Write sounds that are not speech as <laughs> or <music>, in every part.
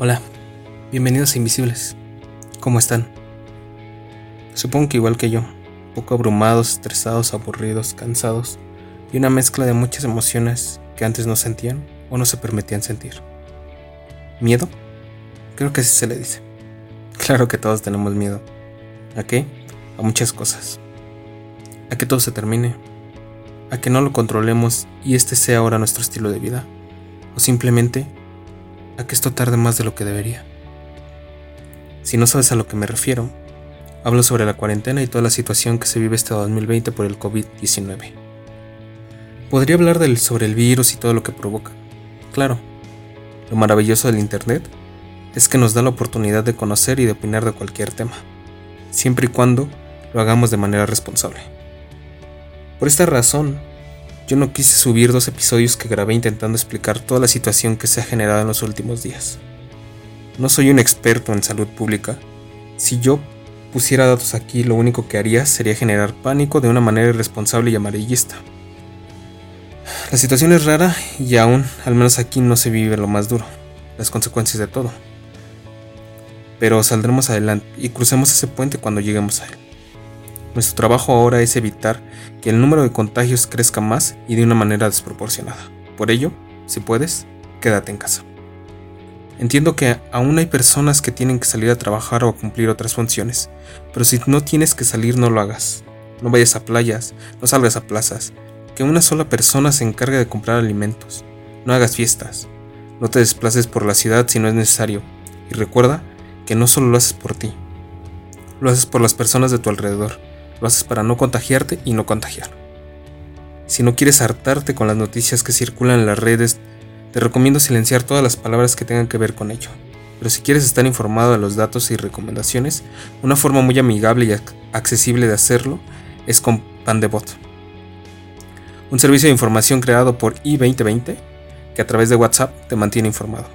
Hola, bienvenidos a Invisibles. ¿Cómo están? Supongo que igual que yo, poco abrumados, estresados, aburridos, cansados y una mezcla de muchas emociones que antes no sentían o no se permitían sentir. ¿Miedo? Creo que así se le dice. <laughs> Claro que todos tenemos miedo. ¿A qué? A muchas cosas. A que todo se termine. A que no lo controlemos y este sea ahora nuestro estilo de vida. O simplemente a que esto tarde más de lo que debería. Si no sabes a lo que me refiero, hablo sobre la cuarentena y toda la situación que se vive este 2020 por el COVID-19. Podría hablar sobre el virus y todo lo que provoca. Claro, lo maravilloso del Internet es que nos da la oportunidad de conocer y de opinar de cualquier tema, siempre y cuando lo hagamos de manera responsable. Por esta razón, yo no quise subir dos episodios que grabé intentando explicar toda la situación que se ha generado en los últimos días. No soy un experto en salud pública. Si yo pusiera datos aquí, lo único que haría sería generar pánico de una manera irresponsable y amarillista. La situación es rara y aún, al menos aquí, no se vive lo más duro, las consecuencias de todo. Pero saldremos adelante y crucemos ese puente cuando lleguemos a él. Nuestro trabajo ahora es evitar que el número de contagios crezca más y de una manera desproporcionada. Por ello, si puedes, quédate en casa. Entiendo que aún hay personas que tienen que salir a trabajar o a cumplir otras funciones, pero si no tienes que salir no lo hagas. No vayas a playas, no salgas a plazas, que una sola persona se encargue de comprar alimentos. No hagas fiestas, no te desplaces por la ciudad si no es necesario, y recuerda que no solo lo haces por ti, lo haces por las personas de tu alrededor. Lo haces para no contagiarte y no contagiar. Si no quieres hartarte con las noticias que circulan en las redes, te recomiendo silenciar todas las palabras que tengan que ver con ello. Pero si quieres estar informado de los datos y recomendaciones, una forma muy amigable y accesible de hacerlo es con Pandebot. Un servicio de información creado por i2020 que a través de WhatsApp te mantiene informado.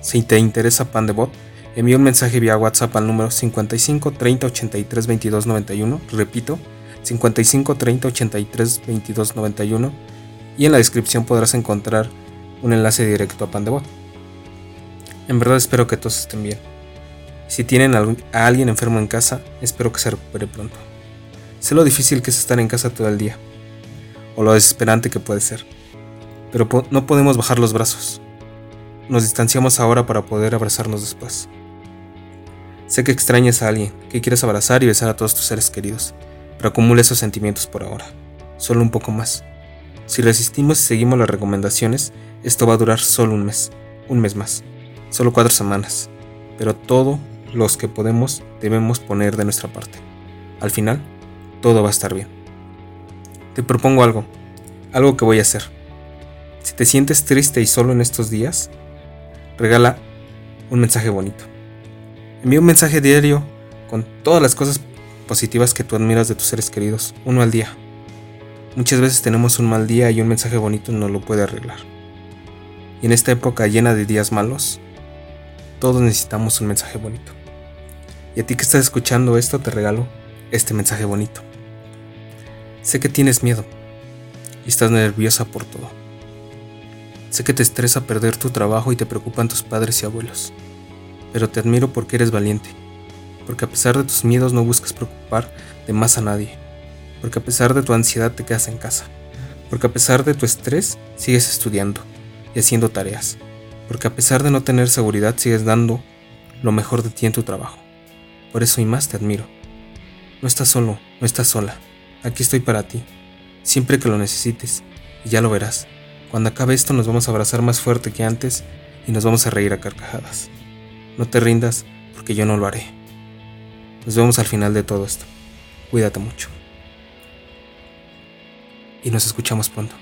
Si te interesa Pandebot, envía un mensaje vía WhatsApp al número 55 30 83 22 91, repito, 55 30 83 22 91, y en la descripción podrás encontrar un enlace directo a Pandebot. En verdad espero que todos estén bien. Si tienen a alguien enfermo en casa, espero que se recupere pronto. Sé lo difícil que es estar en casa todo el día, o lo desesperante que puede ser, pero no podemos bajar los brazos. Nos distanciamos ahora para poder abrazarnos después. Sé que extrañas a alguien, que quieres abrazar y besar a todos tus seres queridos, pero acumula esos sentimientos por ahora, solo un poco más. Si resistimos y seguimos las recomendaciones, esto va a durar solo un mes, un mes más, solo cuatro semanas, pero todo los que podemos debemos poner de nuestra parte. Al final, todo va a estar bien. Te propongo algo, algo que voy a hacer. Si te sientes triste y solo en estos días, regala un mensaje bonito. Envía un mensaje diario con todas las cosas positivas que tú admiras de tus seres queridos, uno al día. Muchas veces tenemos un mal día y un mensaje bonito no lo puede arreglar. Y en esta época llena de días malos, todos necesitamos un mensaje bonito. Y a ti que estás escuchando esto te regalo este mensaje bonito. Sé que tienes miedo y estás nerviosa por todo. Sé que te estresa perder tu trabajo y te preocupan tus padres y abuelos pero te admiro porque eres valiente, porque a pesar de tus miedos no buscas preocupar de más a nadie, porque a pesar de tu ansiedad te quedas en casa, porque a pesar de tu estrés sigues estudiando y haciendo tareas, porque a pesar de no tener seguridad sigues dando lo mejor de ti en tu trabajo. Por eso y más te admiro. No estás solo, no estás sola. Aquí estoy para ti, siempre que lo necesites, y ya lo verás. Cuando acabe esto nos vamos a abrazar más fuerte que antes y nos vamos a reír a carcajadas. No te rindas porque yo no lo haré. Nos vemos al final de todo esto. Cuídate mucho. Y nos escuchamos pronto.